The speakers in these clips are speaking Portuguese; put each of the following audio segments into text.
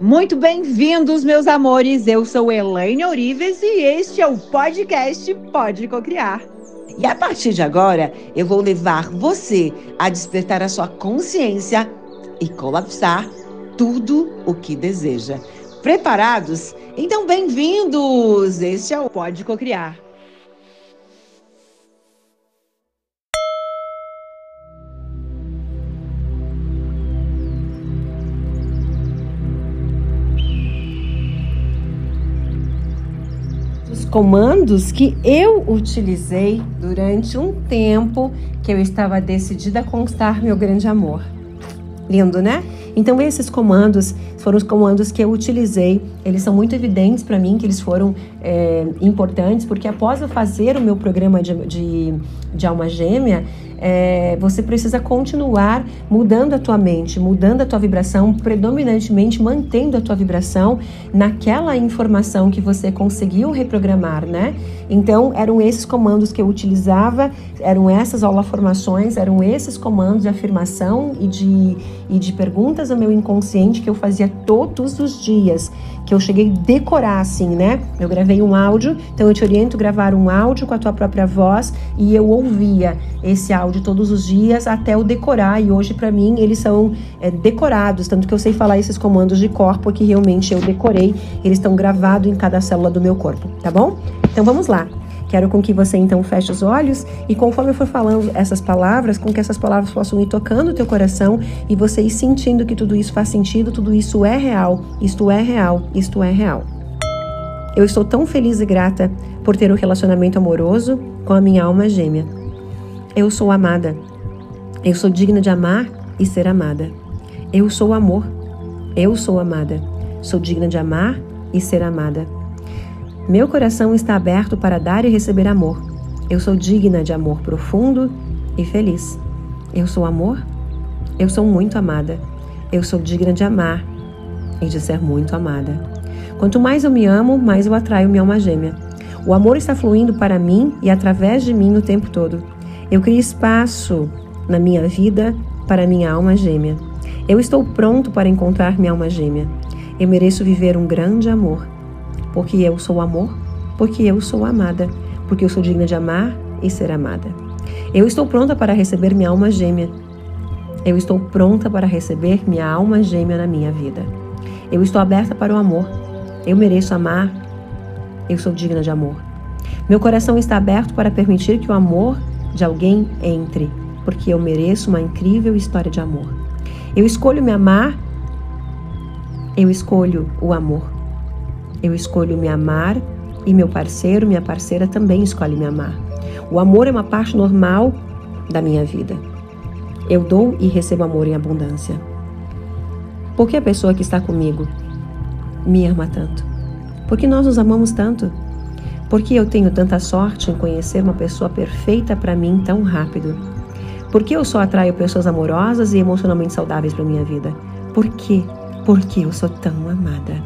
Muito bem-vindos, meus amores. Eu sou Elaine Orives e este é o podcast Pode Cocriar. E a partir de agora, eu vou levar você a despertar a sua consciência e colapsar tudo o que deseja. Preparados? Então, bem-vindos! Este é o Pode Cocriar. Comandos que eu utilizei durante um tempo que eu estava decidida a conquistar meu grande amor. Lindo, né? Então esses comandos foram os comandos que eu utilizei. Eles são muito evidentes para mim que eles foram é, importantes, porque após eu fazer o meu programa de, de, de alma gêmea, é, você precisa continuar mudando a tua mente, mudando a tua vibração, predominantemente mantendo a tua vibração naquela informação que você conseguiu reprogramar, né? Então, eram esses comandos que eu utilizava, eram essas holoformações, eram esses comandos de afirmação e de, e de perguntas ao meu inconsciente que eu fazia todos os dias, que eu cheguei a decorar assim, né? Eu gravei um áudio, então eu te oriento a gravar um áudio com a tua própria voz e eu ouvia esse áudio todos os dias até eu decorar e hoje para mim eles são é, decorados, tanto que eu sei falar esses comandos de corpo que realmente eu decorei, eles estão gravados em cada célula do meu corpo, tá bom? Então vamos lá. Quero com que você então feche os olhos e conforme eu for falando essas palavras, com que essas palavras possam ir tocando o teu coração e você ir sentindo que tudo isso faz sentido, tudo isso é real, isto é real, isto é real. Eu estou tão feliz e grata por ter um relacionamento amoroso com a minha alma gêmea. Eu sou amada. Eu sou digna de amar e ser amada. Eu sou amor. Eu sou amada. Sou digna de amar e ser amada. Meu coração está aberto para dar e receber amor. Eu sou digna de amor profundo e feliz. Eu sou amor. Eu sou muito amada. Eu sou digna de amar e de ser muito amada. Quanto mais eu me amo, mais eu atraio minha alma gêmea. O amor está fluindo para mim e através de mim o tempo todo. Eu crio espaço na minha vida para minha alma gêmea. Eu estou pronto para encontrar minha alma gêmea. Eu mereço viver um grande amor porque eu sou amor, porque eu sou amada, porque eu sou digna de amar e ser amada. Eu estou pronta para receber minha alma gêmea. Eu estou pronta para receber minha alma gêmea na minha vida. Eu estou aberta para o amor. Eu mereço amar. Eu sou digna de amor. Meu coração está aberto para permitir que o amor de alguém entre, porque eu mereço uma incrível história de amor. Eu escolho me amar. Eu escolho o amor. Eu escolho me amar e meu parceiro, minha parceira também escolhe me amar. O amor é uma parte normal da minha vida. Eu dou e recebo amor em abundância. Por que a pessoa que está comigo me ama tanto? Porque nós nos amamos tanto? Porque eu tenho tanta sorte em conhecer uma pessoa perfeita para mim tão rápido? Porque eu só atraio pessoas amorosas e emocionalmente saudáveis para minha vida? Por quê? Porque eu sou tão amada.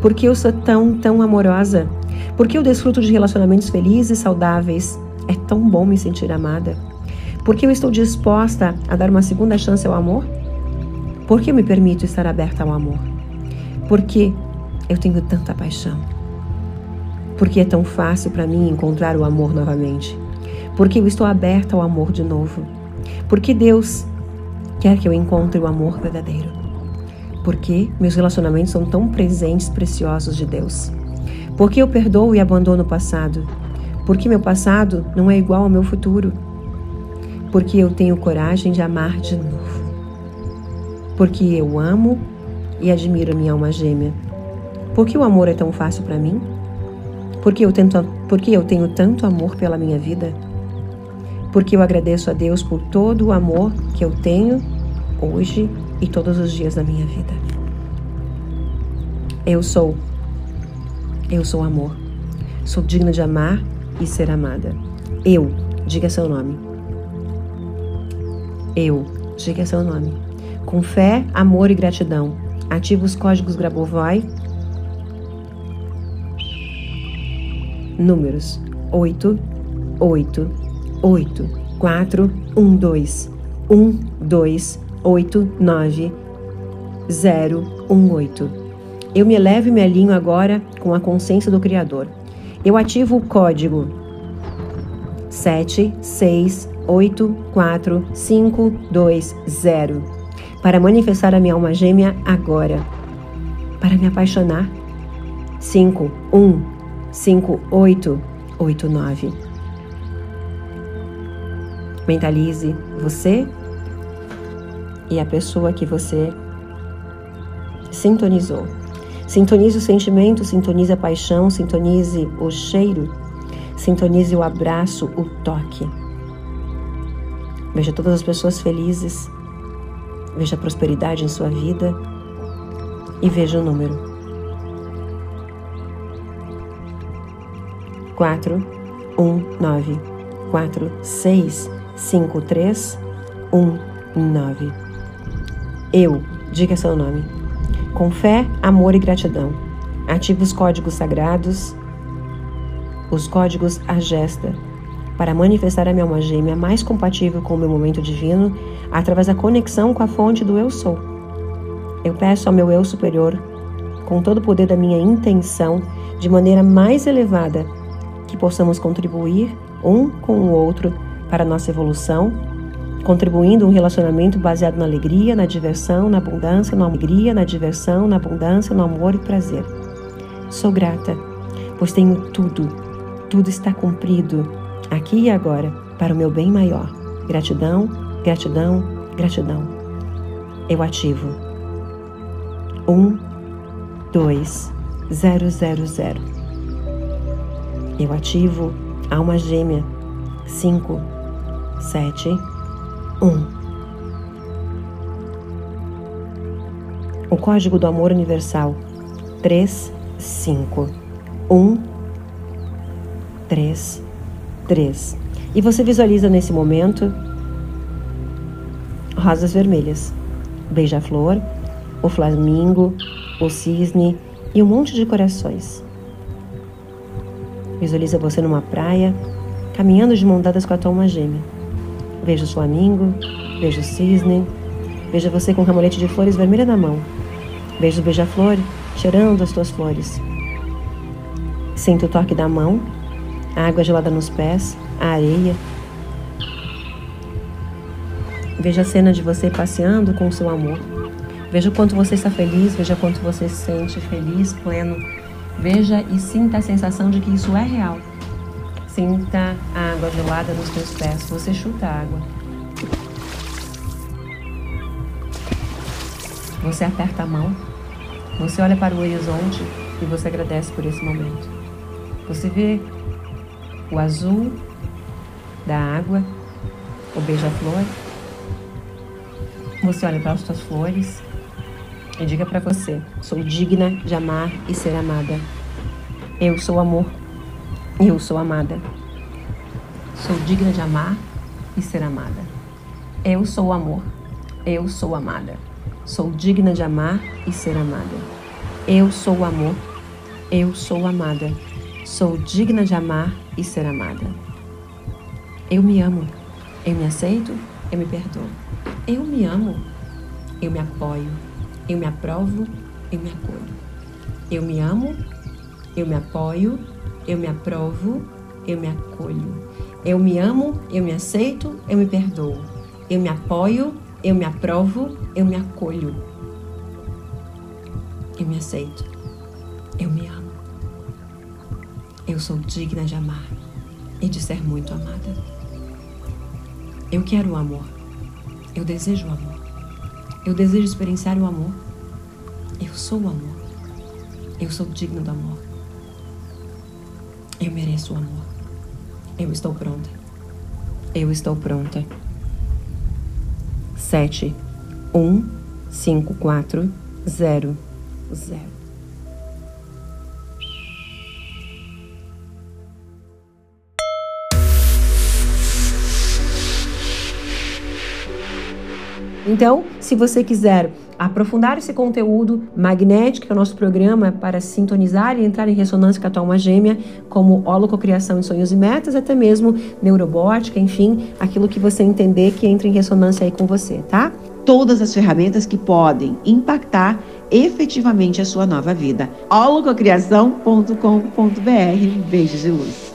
Por que eu sou tão, tão amorosa? Por que eu desfruto de relacionamentos felizes e saudáveis? É tão bom me sentir amada. Por que eu estou disposta a dar uma segunda chance ao amor? Por que eu me permito estar aberta ao amor? Por que eu tenho tanta paixão? Por que é tão fácil para mim encontrar o amor novamente? Por que eu estou aberta ao amor de novo? Por que Deus quer que eu encontre o amor verdadeiro? Por que meus relacionamentos são tão presentes, preciosos de Deus? Por que eu perdoo e abandono o passado? Por que meu passado não é igual ao meu futuro? Porque eu tenho coragem de amar de novo. Porque eu amo e admiro minha alma gêmea. Por que o amor é tão fácil para mim? Porque eu, tento, porque eu tenho tanto amor pela minha vida? Porque eu agradeço a Deus por todo o amor que eu tenho hoje e todos os dias da minha vida. Eu sou. Eu sou amor. Sou digna de amar e ser amada. Eu, diga seu nome. Eu, diga seu nome. Com fé, amor e gratidão. Ativa os códigos Grabovoi. Números 8, 8, 8, 4, 1, 2, 1, 2, 89 018. Eu me elevo e me alinho agora com a consciência do Criador. Eu ativo o código 7, 6, 8, 4, 5, 2, 0 para manifestar a minha alma gêmea agora. Para me apaixonar. 5, 1, 5, 8, 8, 9. Mentalize você e a pessoa que você sintonizou. Sintonize o sentimento, sintonize a paixão, sintonize o cheiro, sintonize o abraço, o toque. Veja todas as pessoas felizes, veja a prosperidade em sua vida e veja o número. 4, 1, 9, 4, 6, 5, 3, 1, 9. Eu, diga seu nome. Com fé, amor e gratidão. Ative os códigos sagrados, os códigos a gesta, para manifestar a minha alma gêmea mais compatível com o meu momento divino através da conexão com a fonte do Eu Sou. Eu peço ao meu Eu Superior, com todo o poder da minha intenção, de maneira mais elevada, que possamos contribuir um com o outro para a nossa evolução contribuindo um relacionamento baseado na alegria, na diversão, na abundância, na alegria, na diversão, na abundância, no amor e prazer. Sou grata, pois tenho tudo, tudo está cumprido, aqui e agora, para o meu bem maior. Gratidão, gratidão, gratidão. Eu ativo. 1, 2, 0, 0, 0. Eu ativo alma gêmea. 5, 7, um. O código do amor universal: 3, 5, 1, 3, 3. E você visualiza nesse momento rosas vermelhas, beija-flor, o flamingo, o cisne e um monte de corações. Visualiza você numa praia, caminhando de mão dadas com a tua alma gêmea. Vejo o flamingo, vejo o cisne, vejo você com um ramolete de flores vermelha na mão. Vejo o beija-flor cheirando as tuas flores. Sinto o toque da mão, a água gelada nos pés, a areia. Veja a cena de você passeando com o seu amor. Veja o quanto você está feliz, veja quanto você se sente feliz, pleno. Veja e sinta a sensação de que isso é real. Sinta a água gelada nos teus pés. Você chuta a água. Você aperta a mão. Você olha para o horizonte e você agradece por esse momento. Você vê o azul da água, o beija-flor. Você olha para as suas flores e diga para você: sou digna de amar e ser amada. Eu sou amor eu sou amada. Sou digna de amar e ser amada. Eu sou amor. Eu sou amada. Sou digna de amar e ser amada. Eu sou amor. Eu sou amada. Sou digna de amar e ser amada. Eu me amo. Eu me aceito. Eu me perdoo. Eu me amo. Eu me apoio. Eu me aprovo. Eu me acolho. Eu me amo. Eu me apoio eu me aprovo, eu me acolho. Eu me amo, eu me aceito, eu me perdoo. Eu me apoio, eu me aprovo, eu me acolho. Eu me aceito. Eu me amo. Eu sou digna de amar e de ser muito amada. Eu quero o amor. Eu desejo o amor. Eu desejo experienciar o amor. Eu sou o amor. Eu sou digna do amor. Eu mereço o amor. Eu estou pronta. Eu estou pronta. Sete, um, cinco, quatro, zero, zero. Então, se você quiser aprofundar esse conteúdo magnético, que é o nosso programa para sintonizar e entrar em ressonância com a tua alma gêmea, como holococriação em sonhos e metas, até mesmo neurobótica, enfim, aquilo que você entender que entra em ressonância aí com você, tá? todas as ferramentas que podem impactar efetivamente a sua nova vida. holococriação.com.br. Beijos de luz.